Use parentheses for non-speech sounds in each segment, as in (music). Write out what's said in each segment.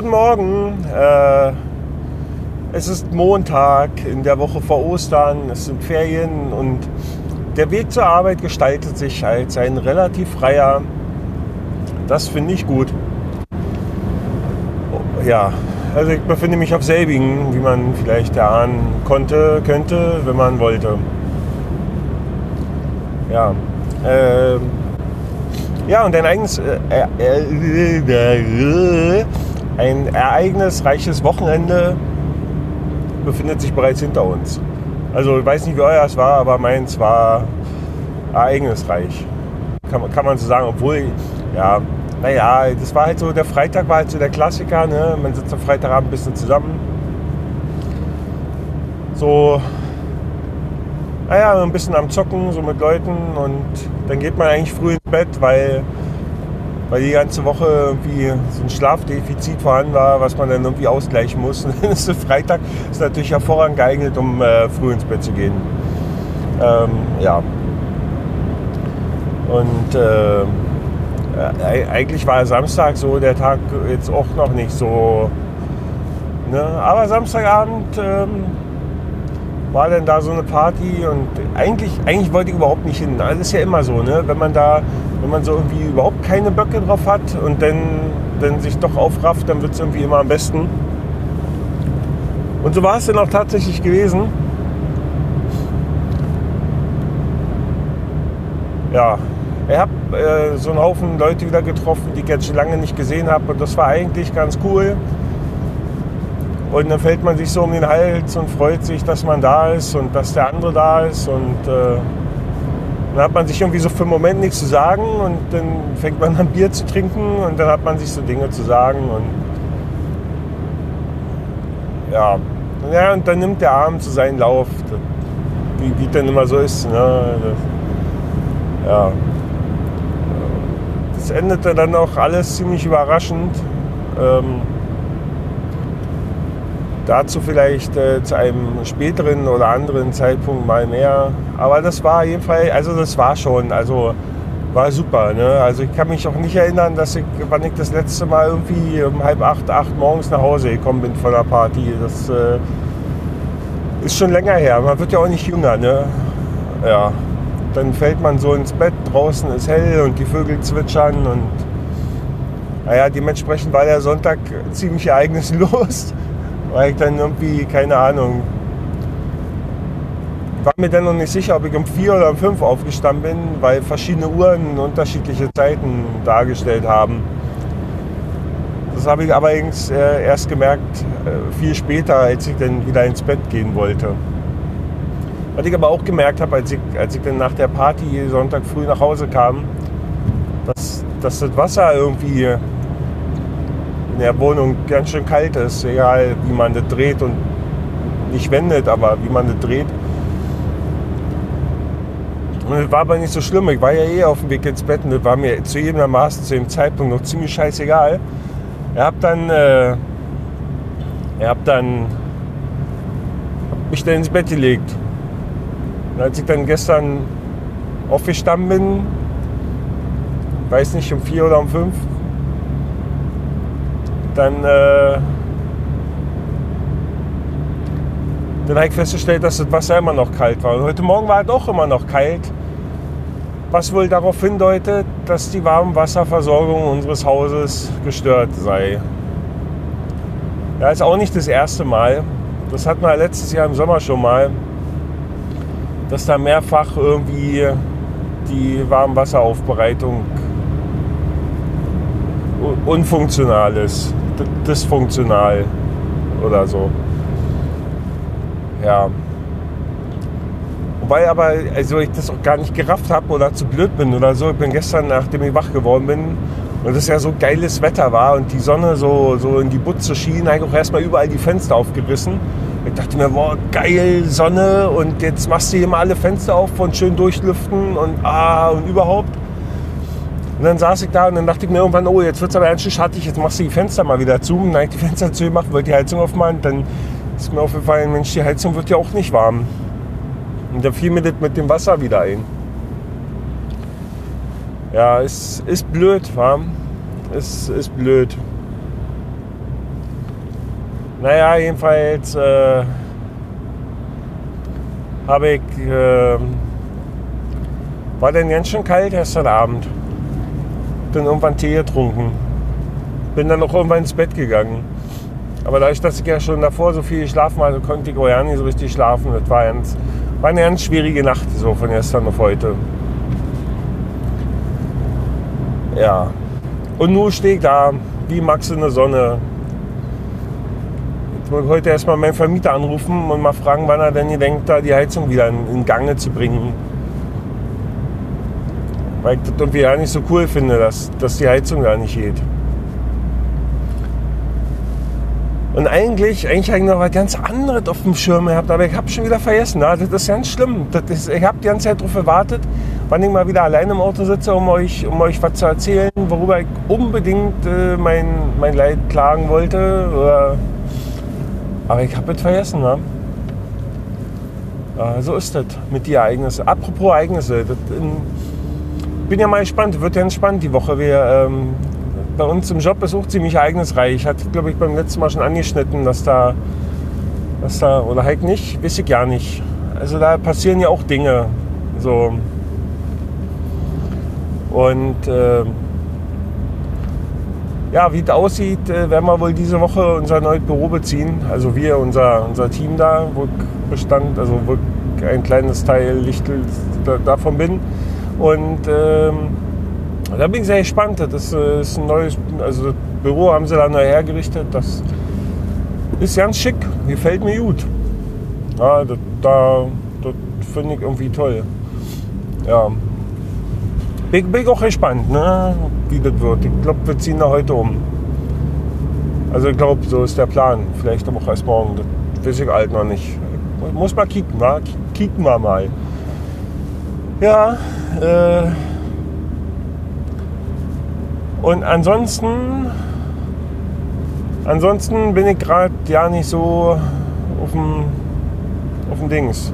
Guten Morgen. Äh, es ist Montag in der Woche vor Ostern. Es sind Ferien und der Weg zur Arbeit gestaltet sich als ein relativ freier. Das finde ich gut. Ja, also ich befinde mich auf selbigen, wie man vielleicht erahnen konnte, könnte, wenn man wollte. Ja. Äh, ja, und ein eigenes, äh, äh, ein ereignisreiches Wochenende befindet sich bereits hinter uns. Also ich weiß nicht, wie euer es war, aber meins war ereignisreich. Kann, kann man so sagen, obwohl, ja, naja, das war halt so, der Freitag war halt so der Klassiker, ne? Man sitzt am Freitagabend ein bisschen zusammen. So, naja, ein bisschen am Zocken, so mit Leuten und dann geht man eigentlich früh ins Bett, weil, weil die ganze Woche irgendwie so ein Schlafdefizit vorhanden war, was man dann irgendwie ausgleichen muss. Und (laughs) dann ist der Freitag ist natürlich hervorragend geeignet, um äh, früh ins Bett zu gehen. Ähm, ja. Und äh, äh, eigentlich war Samstag so der Tag jetzt auch noch nicht so. Ne? Aber Samstagabend ähm, war dann da so eine Party und eigentlich, eigentlich wollte ich überhaupt nicht hin. Das ist ja immer so, ne? wenn man da, wenn man so irgendwie überhaupt keine Böcke drauf hat und dann, dann sich doch aufrafft, dann wird es irgendwie immer am besten. Und so war es dann auch tatsächlich gewesen. Ja, ich habe äh, so einen Haufen Leute wieder getroffen, die ich jetzt schon lange nicht gesehen habe. Und das war eigentlich ganz cool. Und dann fällt man sich so um den Hals und freut sich, dass man da ist und dass der andere da ist. Und äh, dann hat man sich irgendwie so für einen Moment nichts zu sagen und dann fängt man an Bier zu trinken und dann hat man sich so Dinge zu sagen. Und ja, ja und dann nimmt der Abend so seinen Lauf, wie, wie dann immer so ist. Ne? Das, ja endete dann auch alles ziemlich überraschend. Ähm, dazu vielleicht äh, zu einem späteren oder anderen Zeitpunkt mal mehr. Aber das war jedenfalls, also das war schon, also war super. Ne? Also ich kann mich auch nicht erinnern, dass ich, wann ich das letzte Mal irgendwie um halb acht, acht morgens nach Hause gekommen bin von der Party. Das äh, ist schon länger her. Man wird ja auch nicht jünger. Ne? Ja dann fällt man so ins Bett, draußen ist hell und die Vögel zwitschern und naja, dementsprechend war der Sonntag ziemlich ereignislos, weil ich dann irgendwie, keine Ahnung, war mir dann noch nicht sicher, ob ich um vier oder um fünf aufgestanden bin, weil verschiedene Uhren unterschiedliche Zeiten dargestellt haben. Das habe ich allerdings äh, erst gemerkt, äh, viel später, als ich dann wieder ins Bett gehen wollte. Was ich aber auch gemerkt habe, als ich, als ich dann nach der Party Sonntag früh nach Hause kam, dass, dass das Wasser irgendwie in der Wohnung ganz schön kalt ist, egal wie man das dreht und nicht wendet, aber wie man das dreht. Und das war aber nicht so schlimm. Ich war ja eh auf dem Weg ins Bett und das war mir zu jedem Maßen zu dem Zeitpunkt noch ziemlich scheißegal. Er hat dann, äh, er hat dann hab mich dann ins Bett gelegt und als ich dann gestern aufgestanden bin, weiß nicht, um vier oder um fünf, dann, äh, dann habe ich festgestellt, dass das Wasser immer noch kalt war. Und heute Morgen war es auch immer noch kalt, was wohl darauf hindeutet, dass die Warmwasserversorgung unseres Hauses gestört sei. Ja, ist auch nicht das erste Mal. Das hatten wir letztes Jahr im Sommer schon mal dass da mehrfach irgendwie die Warmwasseraufbereitung unfunktional ist, dysfunktional oder so. Ja. Wobei aber, also ich das auch gar nicht gerafft habe oder zu blöd bin oder so. Ich bin gestern, nachdem ich wach geworden bin, und es ja so geiles Wetter war und die Sonne so, so in die Butze schien, habe ich auch erstmal überall die Fenster aufgerissen ich dachte mir, boah, geil, Sonne und jetzt machst du hier mal alle Fenster auf und schön durchlüften und ah und überhaupt. Und dann saß ich da und dann dachte ich mir irgendwann, oh, jetzt wird es aber ganz schön schattig, jetzt machst du die Fenster mal wieder zu. Und dann habe ich die Fenster zu gemacht, wollte die Heizung aufmachen. Dann ist mir aufgefallen, Mensch, die Heizung wird ja auch nicht warm. Und dann fiel mir das mit dem Wasser wieder ein. Ja, es ist blöd, warm. Es ist blöd. naja, jedenfalls äh, habe ich, äh, war dann ganz schön kalt gestern Abend. Bin irgendwann Tee getrunken. Bin dann auch irgendwann ins Bett gegangen. Aber dadurch, dass ich ja schon davor so viel geschlafen hatte, konnte ich auch ja nicht so richtig schlafen. Das war, ganz, war eine ganz schwierige Nacht, so von gestern auf heute. Ja. Und nun stehe ich da, wie Max in der Sonne. Ich wollte heute erstmal meinen Vermieter anrufen und mal fragen, wann er denn gedenkt, da die Heizung wieder in, in Gange zu bringen. Weil ich das irgendwie ja nicht so cool finde, dass, dass die Heizung da nicht geht. Und eigentlich, eigentlich habe ich noch was ganz anderes auf dem Schirm gehabt, aber ich habe schon wieder vergessen. Das ist ganz schlimm. Das ist, ich habe die ganze Zeit darauf gewartet, wann ich mal wieder alleine im Auto sitze, um euch, um euch was zu erzählen, worüber ich unbedingt äh, mein, mein Leid klagen wollte. Oder aber ich habe es vergessen. Ne? Ja, so ist das mit den Ereignissen. Apropos Ereignisse. Das, in, bin ja mal gespannt. Wird ja spannend die Woche. Wir, ähm, bei uns im Job ist auch ziemlich ereignisreich. Ich hatte, glaube ich, beim letzten Mal schon angeschnitten, dass da, dass da, oder halt nicht, weiß ich gar nicht. Also da passieren ja auch Dinge. So. Und äh, ja, wie es aussieht, äh, werden wir wohl diese Woche unser neues Büro beziehen. Also wir, unser, unser Team da, wo ich bestand, also wo ich ein kleines Teil Lichtel davon bin. Und ähm, da bin ich sehr gespannt. Das äh, ist ein neues, also Büro haben sie da neu hergerichtet. Das ist ganz schick, gefällt mir gut. Ja, das, da, finde ich irgendwie toll. Ja. Bin, bin auch gespannt, ne, wie das wird. Ich glaube, wir ziehen da heute um. Also ich glaube, so ist der Plan. Vielleicht auch erst morgen. Das weiß ich halt noch nicht. Muss mal kicken, wa? kicken wir mal. Ja, äh, und ansonsten, ansonsten bin ich gerade ja nicht so auf dem, auf dem Dings.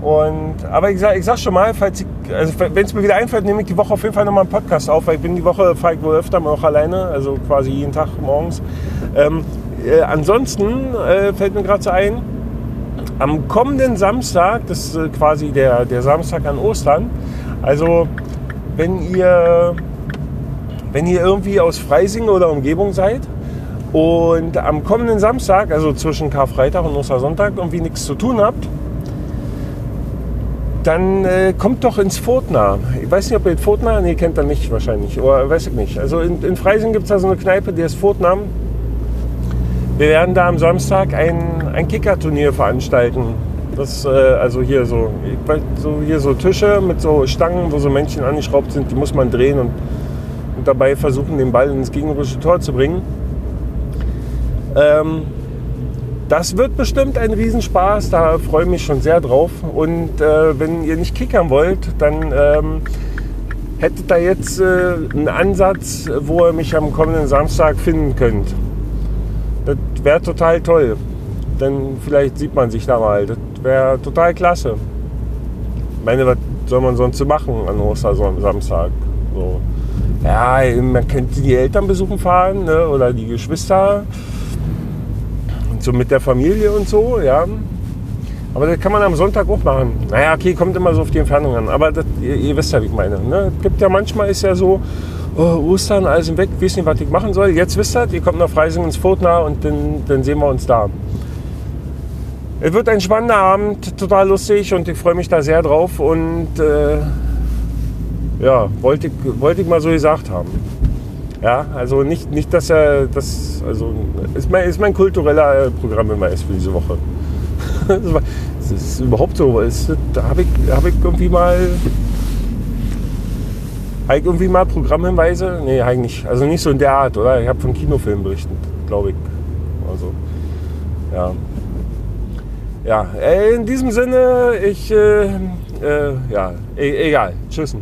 Und, aber ich sag, ich sag schon mal, also wenn es mir wieder einfällt, nehme ich die Woche auf jeden Fall nochmal einen Podcast auf, weil ich bin die Woche, fahre ich wohl öfter mal auch alleine, also quasi jeden Tag morgens. Ähm, äh, ansonsten äh, fällt mir gerade so ein, am kommenden Samstag, das ist äh, quasi der, der Samstag an Ostern, also wenn ihr wenn ihr irgendwie aus Freising oder Umgebung seid und am kommenden Samstag, also zwischen Karfreitag und Ostersonntag, irgendwie nichts zu tun habt, dann äh, kommt doch ins Furtner. Ich weiß nicht, ob ihr den Furtner, nee, kennt ihr nicht wahrscheinlich, oder weiß ich nicht. Also in, in Freising gibt es da so eine Kneipe, die ist Furtner. Wir werden da am Samstag ein, ein Kickerturnier veranstalten. Das, äh, also hier so, so, hier so Tische mit so Stangen, wo so Männchen angeschraubt sind, die muss man drehen und und dabei versuchen, den Ball ins gegnerische Tor zu bringen. Ähm, das wird bestimmt ein Riesenspaß, da freue ich mich schon sehr drauf. Und äh, wenn ihr nicht kickern wollt, dann ähm, hättet ihr jetzt äh, einen Ansatz, wo ihr mich am kommenden Samstag finden könnt. Das wäre total toll. Denn vielleicht sieht man sich da mal. Das wäre total klasse. Ich meine, was soll man sonst so machen an Ostersamstag? So ja, man könnte die Eltern besuchen fahren ne? oder die Geschwister und so mit der Familie und so, ja. Aber das kann man am Sonntag auch machen. Naja, okay, kommt immer so auf die Entfernung an. Aber das, ihr, ihr, wisst ja, wie ich meine. Ne? Es gibt ja manchmal ist ja so, oh, Ostern, alles weg, ich nicht, was ich machen soll. Jetzt wisst ihr, ihr kommt nach Freising ins Furtner und dann, dann sehen wir uns da. Es wird ein spannender Abend, total lustig und ich freue mich da sehr drauf. Und äh, ja, wollte ich, wollte ich mal so gesagt haben. Ja, also nicht, nicht dass er das, also ist mein, ist mein kultureller Programm immer ist für diese Woche. (laughs) das ist überhaupt so. Ist, da habe ich, hab ich irgendwie mal, habe ich irgendwie mal Programmhinweise? Nee, eigentlich. Also nicht so in der Art, oder? Ich habe von Kinofilmen berichtet, glaube ich. Also, ja. Ja, in diesem Sinne, ich, äh, äh, ja, e egal. Tschüss.